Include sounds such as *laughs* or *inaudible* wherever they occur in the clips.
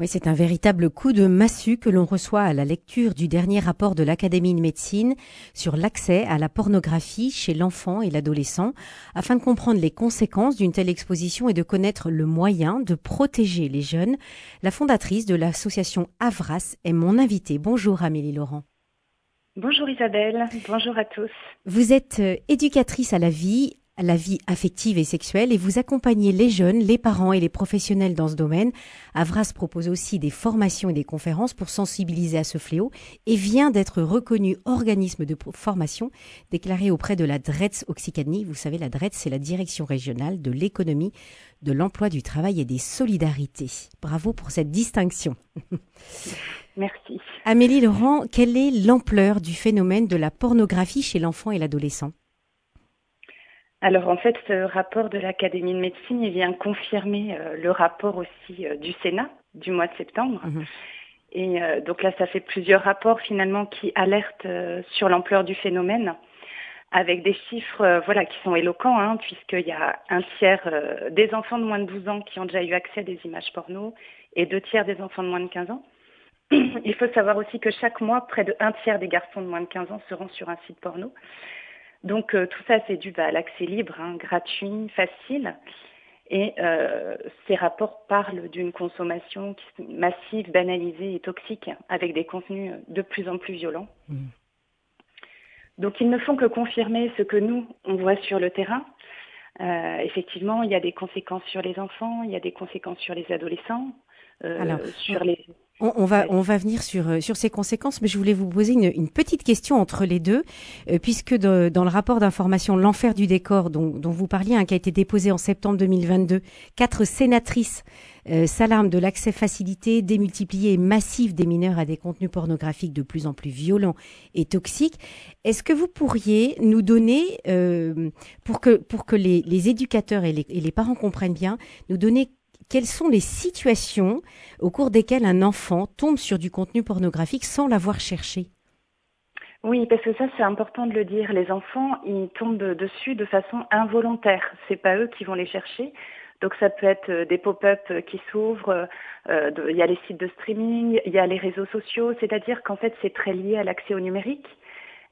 Oui, c'est un véritable coup de massue que l'on reçoit à la lecture du dernier rapport de l'Académie de médecine sur l'accès à la pornographie chez l'enfant et l'adolescent, afin de comprendre les conséquences d'une telle exposition et de connaître le moyen de protéger les jeunes. La fondatrice de l'association Avras est mon invitée. Bonjour Amélie Laurent. Bonjour Isabelle, bonjour à tous. Vous êtes euh, éducatrice à la vie, la vie affective et sexuelle et vous accompagnez les jeunes, les parents et les professionnels dans ce domaine. Avras propose aussi des formations et des conférences pour sensibiliser à ce fléau et vient d'être reconnu organisme de formation déclaré auprès de la DRETS Occitanie. Vous savez, la DRETS, c'est la direction régionale de l'économie, de l'emploi, du travail et des solidarités. Bravo pour cette distinction. *laughs* Merci. Amélie Laurent, quelle est l'ampleur du phénomène de la pornographie chez l'enfant et l'adolescent? Alors en fait, ce rapport de l'Académie de médecine, il vient confirmer euh, le rapport aussi euh, du Sénat du mois de septembre. Mhm. Et euh, donc là, ça fait plusieurs rapports finalement qui alertent sur l'ampleur du phénomène, avec des chiffres voilà qui sont éloquents, hein, puisqu'il y a un tiers des enfants de moins de 12 ans qui ont déjà eu accès à des images porno et deux tiers des enfants de moins de 15 ans. Il faut savoir aussi que chaque mois, près de un tiers des garçons de moins de 15 ans seront sur un site porno. Donc euh, tout ça, c'est dû bah, à l'accès libre, hein, gratuit, facile. Et euh, ces rapports parlent d'une consommation massive, banalisée et toxique, avec des contenus de plus en plus violents. Mmh. Donc ils ne font que confirmer ce que nous, on voit sur le terrain. Euh, effectivement, il y a des conséquences sur les enfants, il y a des conséquences sur les adolescents, sur les... On, va, on va venir sur, euh, sur ces conséquences, mais je voulais vous poser une, une petite question entre les deux, euh, puisque dans le rapport d'information L'enfer du décor dont, dont vous parliez, hein, qui a été déposé en septembre 2022, quatre sénatrices euh, s'alarment de l'accès facilité, démultiplié et massif des mineurs à des contenus pornographiques de plus en plus violents et toxiques. Est-ce que vous pourriez nous donner, euh, pour que, les, les éducateurs et les, et les parents comprennent bien, nous donner quelles sont les situations au cours desquelles un enfant tombe sur du contenu pornographique sans l'avoir cherché? Oui, parce que ça c'est important de le dire. Les enfants, ils tombent dessus de façon involontaire. C'est pas eux qui vont les chercher. Donc ça peut être euh, des pop-up qui s'ouvrent. Euh, il y a les sites de streaming, il y a les réseaux sociaux. C'est-à-dire qu'en fait c'est très lié à l'accès au numérique.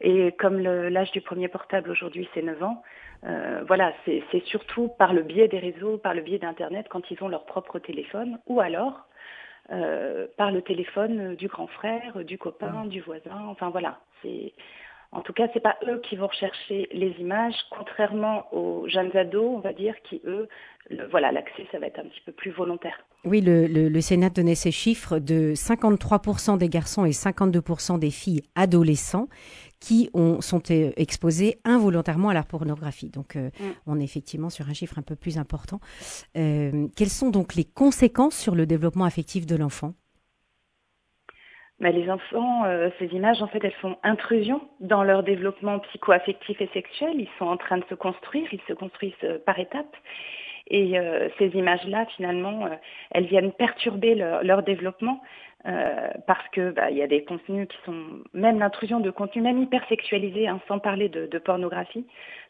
Et comme l'âge du premier portable aujourd'hui c'est 9 ans, euh, voilà, c'est surtout par le biais des réseaux, par le biais d'Internet quand ils ont leur propre téléphone, ou alors euh, par le téléphone du grand frère, du copain, du voisin. Enfin voilà, c'est en tout cas, c'est pas eux qui vont rechercher les images, contrairement aux jeunes ados, on va dire, qui eux, voilà, l'accès, ça va être un petit peu plus volontaire. Oui, le, le Sénat donnait ces chiffres de 53% des garçons et 52% des filles adolescents qui ont, sont euh, exposés involontairement à la pornographie. Donc, euh, mm. on est effectivement sur un chiffre un peu plus important. Euh, quelles sont donc les conséquences sur le développement affectif de l'enfant? Bah, les enfants, ces images, en fait, elles font intrusion dans leur développement psycho-affectif et sexuel. Ils sont en train de se construire, ils se construisent par étapes. Et ces images-là, finalement, elles viennent perturber leur développement euh, parce que bah, il y a des contenus qui sont même l'intrusion de contenus même hyper sexualisés, hein, sans parler de, de, pornographie,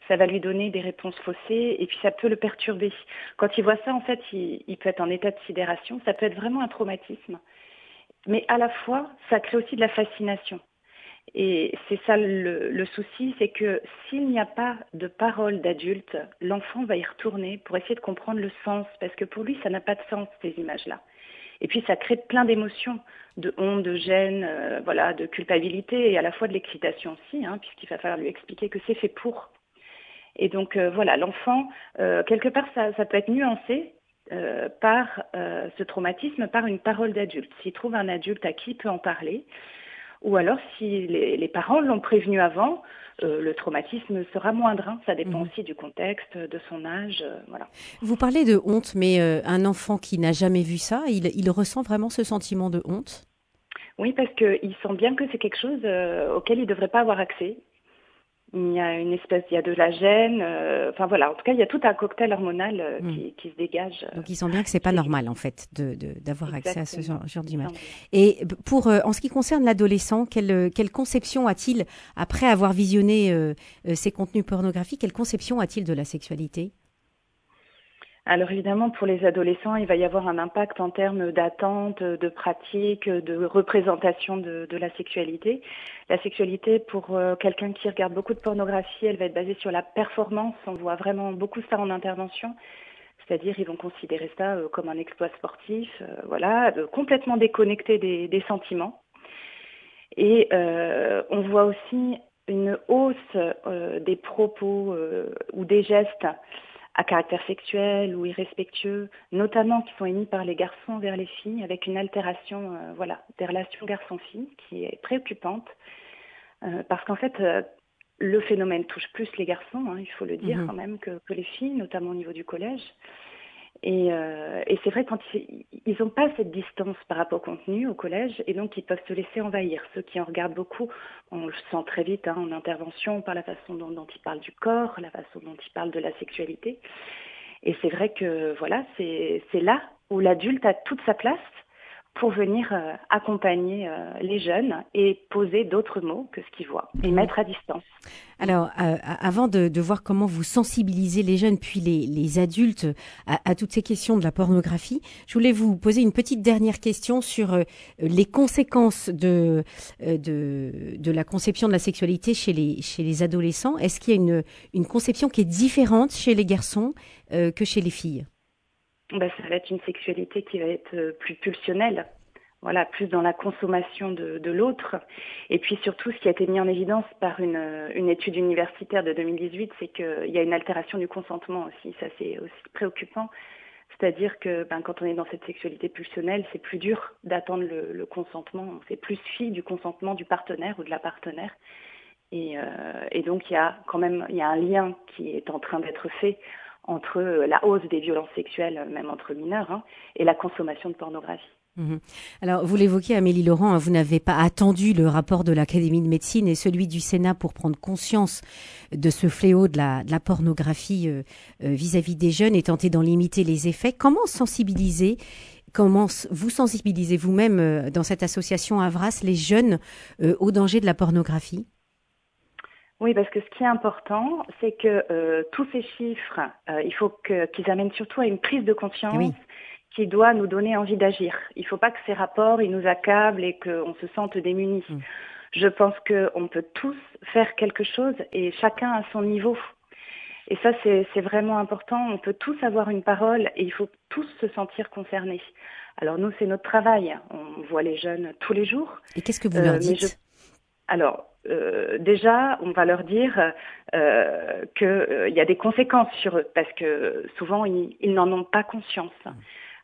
ça va lui donner des réponses faussées et puis ça peut le perturber. Quand il voit ça, en fait, il, il peut être en état de sidération, ça peut être vraiment un traumatisme. Mais à la fois, ça crée aussi de la fascination. Et c'est ça le, le souci, c'est que s'il n'y a pas de parole d'adulte, l'enfant va y retourner pour essayer de comprendre le sens, parce que pour lui, ça n'a pas de sens, ces images-là. Et puis ça crée plein d'émotions, de honte, de gêne, euh, voilà, de culpabilité et à la fois de l'excitation aussi, hein, puisqu'il va falloir lui expliquer que c'est fait pour. Et donc euh, voilà, l'enfant, euh, quelque part, ça, ça, peut être nuancé par ce traumatisme, par une parole d'adulte. S'il trouve un adulte à qui il peut en parler, ou alors si les, les parents l'ont prévenu avant, euh, le traumatisme sera moindre. Hein. Ça dépend mhm. aussi du contexte, de son âge. Euh, voilà. Vous parlez de honte, mais euh, un enfant qui n'a jamais vu ça, il, il, ressent vraiment ce sentiment de honte? Oui, parce qu'il sent bien que c'est quelque chose auquel il ne devrait pas avoir accès il y a une espèce, il y a de la gêne, euh, enfin voilà, en tout cas, il y a tout un cocktail hormonal euh, hmm. qui, qui, se dégage. Donc ils sentent bien que c'est pas normal en fait de d'avoir accès à ce genre, genre d'image. Et pour euh, en ce qui concerne l'adolescent, quelle quelle conception a-t-il après avoir visionné ces contenus pornographiques Quelle conception a-t-il de la sexualité? Alors évidemment, pour les adolescents, il va y avoir un impact en termes d'attente, de pratique, de représentation de, la sexualité. La sexualité, pour euh, quelqu'un qui regarde beaucoup de pornographie, elle va être basée sur la performance. On voit vraiment beaucoup ça en intervention. C'est-à-dire, ils vont considérer ça euh, comme un exploit sportif, euh, voilà, complètement déconnecté des, sentiments. Et on voit aussi une hausse des propos ou des gestes à caractère sexuel ou irrespectueux, notamment qui sont émis par les garçons vers les filles, avec une altération euh, voilà, des relations garçon-fille qui est préoccupante, euh, parce qu'en fait, euh, le phénomène touche plus les garçons, hein, il faut le dire mhm. quand même, que, que, les filles, notamment au niveau du collège. Euh, et, c'est vrai quand ils n'ont pas cette distance par rapport au contenu au collège, et donc ils peuvent se laisser envahir. Ceux qui en regardent beaucoup, on le sent très vite hein, en intervention par la façon dont, dont, ils parlent du corps, la façon dont ils parlent de la sexualité. Et c'est vrai que voilà, c'est là où l'adulte a toute sa place pour venir euh, accompagner euh, les jeunes et poser d'autres mots que ce qu'ils voient et mettre à distance. Alors, euh, avant de, de, voir comment vous sensibilisez les jeunes puis les, les adultes à, à, toutes ces questions de la pornographie, je voulais vous poser une petite dernière question sur les conséquences de, de, de, la conception de la sexualité chez les, chez les adolescents. Est-ce qu'il y a une, une conception qui est différente chez les garçons que chez les filles? Bah, ça va être une sexualité qui va être euh, plus pulsionnelle, voilà, plus dans la consommation de, l'autre. Et puis surtout, ce qui a été mis en évidence par une, euh, étude universitaire de 2018, c'est qu'il y a une altération du consentement aussi. Ça, c'est aussi préoccupant. C'est-à-dire que ben, quand on est dans cette sexualité pulsionnelle, c'est plus dur d'attendre le, consentement. C'est plus fille du consentement du partenaire ou de la partenaire. Et, euh, donc, il y a quand même un lien qui est en train d'être fait entre euh, la hausse des violences sexuelles, euh, même entre mineurs, hein, et la consommation de pornographie. Mhm. Alors, vous l'évoquez, Amélie Laurent, hein, vous n'avez pas attendu le rapport de l'Académie de médecine et celui du Sénat pour prendre conscience de ce fléau de la, de la pornographie euh, vis-à-vis des jeunes et tenter d'en limiter les effets. Comment sensibiliser Comment vous sensibilisez vous-même dans cette association Avras les jeunes au danger de la pornographie? Oui, parce que ce qui est important, c'est que euh, tous ces chiffres, euh, il faut qu'ils amènent surtout à une prise de conscience qui doit nous donner envie d'agir. Il ne faut pas que ces rapports, ils nous accablent et qu'on se sente démunis. Mm. Je pense qu'on peut tous faire quelque chose et chacun à son niveau. Et ça, c'est vraiment important. On peut tous avoir une parole et il faut tous se sentir concernés. Alors nous, c'est notre travail. On voit les jeunes tous les jours. Et qu'est-ce que vous leur euh, dites? Alors, euh, déjà, on va leur dire euh, qu'il euh, y a des conséquences sur eux, parce que souvent, ils, n'en ont pas conscience.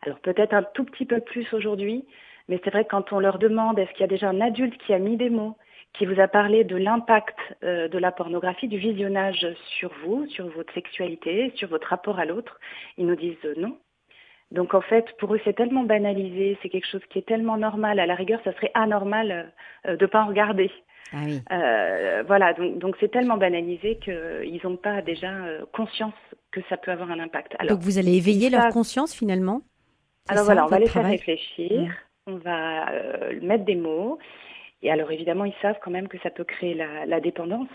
Alors peut-être un tout petit peu plus aujourd'hui, mais c'est vrai que quand on leur demande est-ce qu'il y a déjà un adulte qui a mis des mots, qui vous a parlé de l'impact de la pornographie, du visionnage sur vous, sur votre sexualité, sur votre rapport à l'autre, ils nous disent non. Donc en fait, pour eux, c'est tellement banalisé, c'est quelque chose qui est tellement normal. À la rigueur, ça serait anormal de ne pas en regarder. Ah oui. euh, voilà, donc donc c'est tellement banalisé qu'ils n'ont pas déjà euh, conscience que ça peut avoir un impact. Alors, donc vous allez éveiller leur conscience finalement? Alors voilà, on va les faire réfléchir, mmh. on va euh, mettre des mots, et alors évidemment ils savent quand même que ça peut créer la, la dépendance.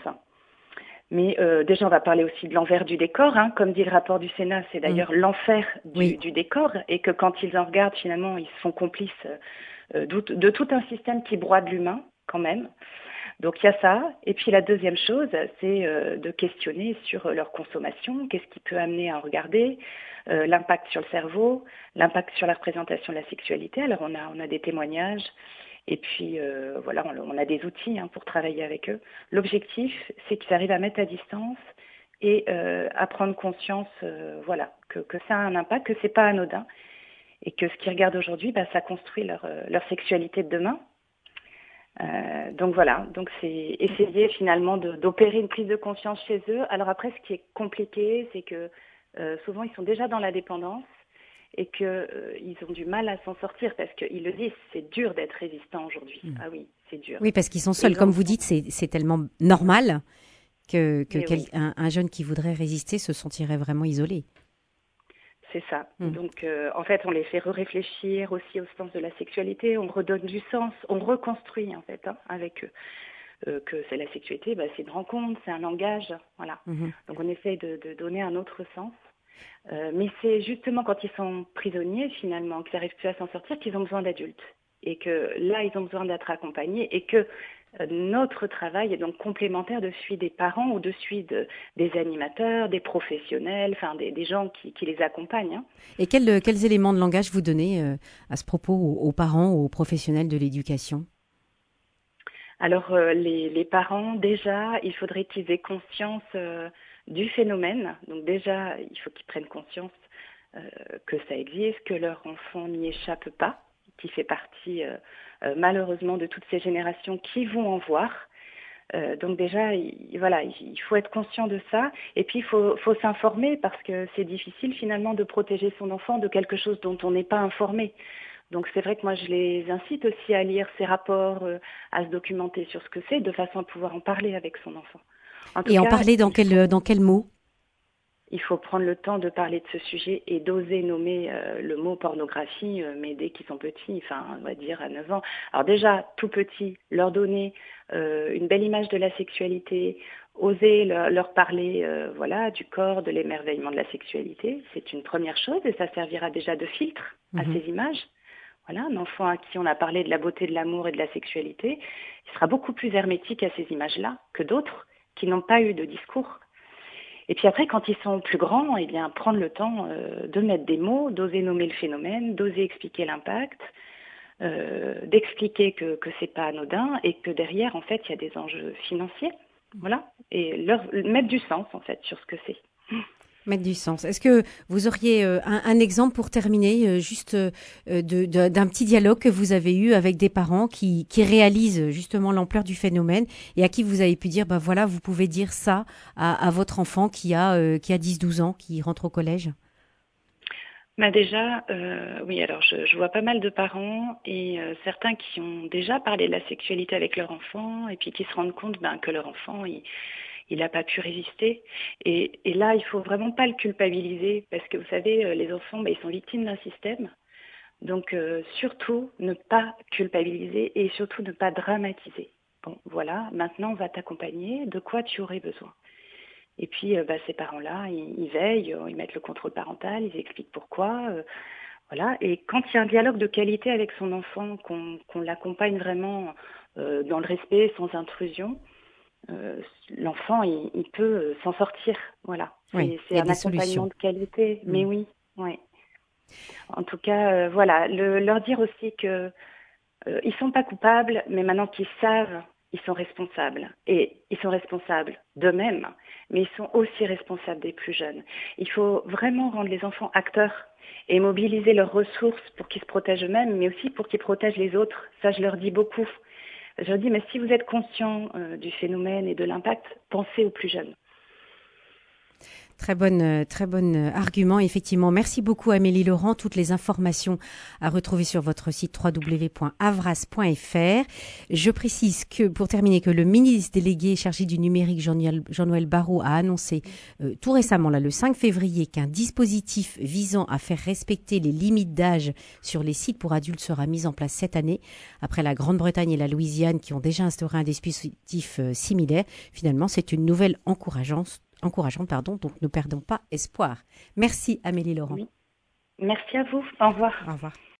Mais euh, déjà, on va parler aussi de l'envers du décor. Hein. Comme dit le rapport du Sénat, c'est d'ailleurs mmh. l'enfer du, du, décor. Et que quand ils en regardent, finalement, ils sont complices euh, de, de, tout un système qui broie de l'humain, quand même. Donc il y a ça. Et puis la deuxième chose, c'est euh, de questionner sur leur consommation, qu'est-ce qui peut amener à en regarder, euh, l'impact sur le cerveau, l'impact sur la représentation de la sexualité? Alors on a, on a des témoignages. Et puis euh, voilà, on, a des outils hein, pour travailler avec eux. L'objectif, c'est qu'ils arrivent à mettre à distance et à prendre conscience, voilà, que, ça a un impact, que c'est pas anodin, et que ce qu'ils regardent aujourd'hui, bah, ça construit leur sexualité de demain. Euh, donc voilà, donc c'est essayer finalement d'opérer une prise de conscience chez eux. Alors après, ce qui est compliqué, c'est que euh, souvent ils sont déjà dans la dépendance et qu'ils euh, ils ont du mal à s'en sortir parce qu'ils le disent, c'est dur d'être résistant aujourd'hui. Hmm. Ah oui, c'est dur. Oui, parce qu'ils sont seuls, comme vous dites, c'est tellement normal que, que un, jeune qui voudrait résister se sentirait vraiment isolé c'est ça. Hmm. Donc, euh, en fait, on les fait réfléchir aussi au sens de la sexualité, on redonne du sens, on reconstruit, en fait, hein, avec eux. Euh, que c'est la sexualité, bah, c'est une rencontre, c'est un langage, voilà. Hmm. Donc on essaye de, donner un autre sens. mais c'est justement quand ils sont prisonniers, finalement, qu'ils n'arrivent plus à s'en sortir, qu'ils ont besoin d'adultes. Et que là, ils ont besoin d'être accompagnés et que notre travail est donc complémentaire de celui des parents ou de celui des animateurs, des professionnels, enfin des, gens qui, les accompagnent. Hein. Et quels, quels, éléments de langage vous donnez euh, à ce propos aux, parents ou aux professionnels de l'éducation? Alors euh, les, parents, déjà, il faudrait qu'ils aient conscience euh, du phénomène. Donc déjà, il faut qu'ils prennent conscience que ça existe, que leur enfant n'y échappe pas qui fait partie euh, euh, malheureusement de toutes ces générations qui vont en voir. Euh, donc déjà, il, voilà, il faut être conscient de ça. Et puis, il faut, faut s'informer parce que c'est difficile finalement de protéger son enfant de quelque chose dont on n'est pas informé. Donc c'est vrai que moi, je les incite aussi à lire ces rapports, à se documenter sur ce que c'est, de façon à pouvoir en parler avec son enfant. Et en parler dans quel, dans quel mot? Il faut prendre le temps de parler de ce sujet et d'oser nommer euh, le mot pornographie, euh, mais dès qu'ils sont petits, enfin, on va dire à 9 ans. Alors déjà, tout petit, leur donner euh, une belle image de la sexualité, oser leur, parler voilà, du corps, de l'émerveillement de la sexualité, c'est une première chose et ça servira déjà de filtre à mhm. ces images. Voilà, un enfant à qui on a parlé de la beauté de l'amour et de la sexualité, il sera beaucoup plus hermétique à ces images-là que d'autres qui n'ont pas eu de discours et puis après, quand ils sont plus grands, eh bien, prendre le temps euh, de mettre des mots, d'oser nommer le phénomène, d'oser expliquer l'impact, euh, d'expliquer que que c'est pas anodin et que derrière, en fait, il y a des enjeux financiers, voilà, et leur mettre du sens en fait sur ce que c'est. Mettre du sens. Est-ce que vous auriez euh, un, exemple pour terminer, euh, juste euh, d'un petit dialogue que vous avez eu avec des parents qui, qui réalisent justement l'ampleur du phénomène et à qui vous avez pu dire, bah voilà, vous pouvez dire ça à, votre enfant qui a, qui a 10-12 ans, qui rentre au collège? Bah déjà, oui, alors je, vois pas mal de parents et certains qui ont déjà parlé de la sexualité avec leur enfant et puis qui se rendent compte ben, que leur enfant, il n'a pas pu résister. Et, là, il faut vraiment pas le culpabiliser parce que vous savez, euh, les enfants, bah, ils sont victimes d'un système. Donc euh, surtout ne pas culpabiliser et surtout ne pas dramatiser. Bon, voilà, maintenant on va t'accompagner. De quoi tu aurais besoin? Et puis euh, bah, ces parents-là, ils, veillent, ils mettent le contrôle parental, ils expliquent pourquoi. voilà. Et quand il y a un dialogue de qualité avec son enfant, qu'on l'accompagne vraiment dans le respect, sans intrusion, euh, l'enfant, il, peut euh, s'en sortir. Voilà. c'est un accompagnement de qualité. Mm. Mais oui, oui. En tout cas, euh, voilà, leur dire aussi que ils sont pas coupables, mais maintenant qu'ils savent, ils sont responsables. Et ils sont responsables d'eux-mêmes, mais ils sont aussi responsables des plus jeunes. Il faut vraiment rendre les enfants acteurs et mobiliser leurs ressources pour qu'ils se protègent eux-mêmes, mais aussi pour qu'ils protègent les autres. Ça, je leur dis beaucoup. Je dis, mais si vous êtes conscient euh, du phénomène et de l'impact, pensez aux plus jeunes. Très bonne, euh, très bonne euh, argument, effectivement. Merci beaucoup, Amélie Laurent. Toutes les informations à retrouver sur votre site www.avras.fr. Je précise que, pour terminer, que le ministre délégué chargé du numérique, Jean-Noël Barrot, a annoncé euh, tout récemment, là, le 5 février, qu'un dispositif visant à faire respecter les limites d'âge sur les sites pour adultes sera mis en place cette année. Après la Grande-Bretagne et la Louisiane qui ont déjà instauré un dispositif similaire, finalement, c'est une nouvelle encourageante encourageante, pardon, donc ne perdons pas espoir. Merci Amélie Laurent. Merci à vous. Au revoir. Au revoir.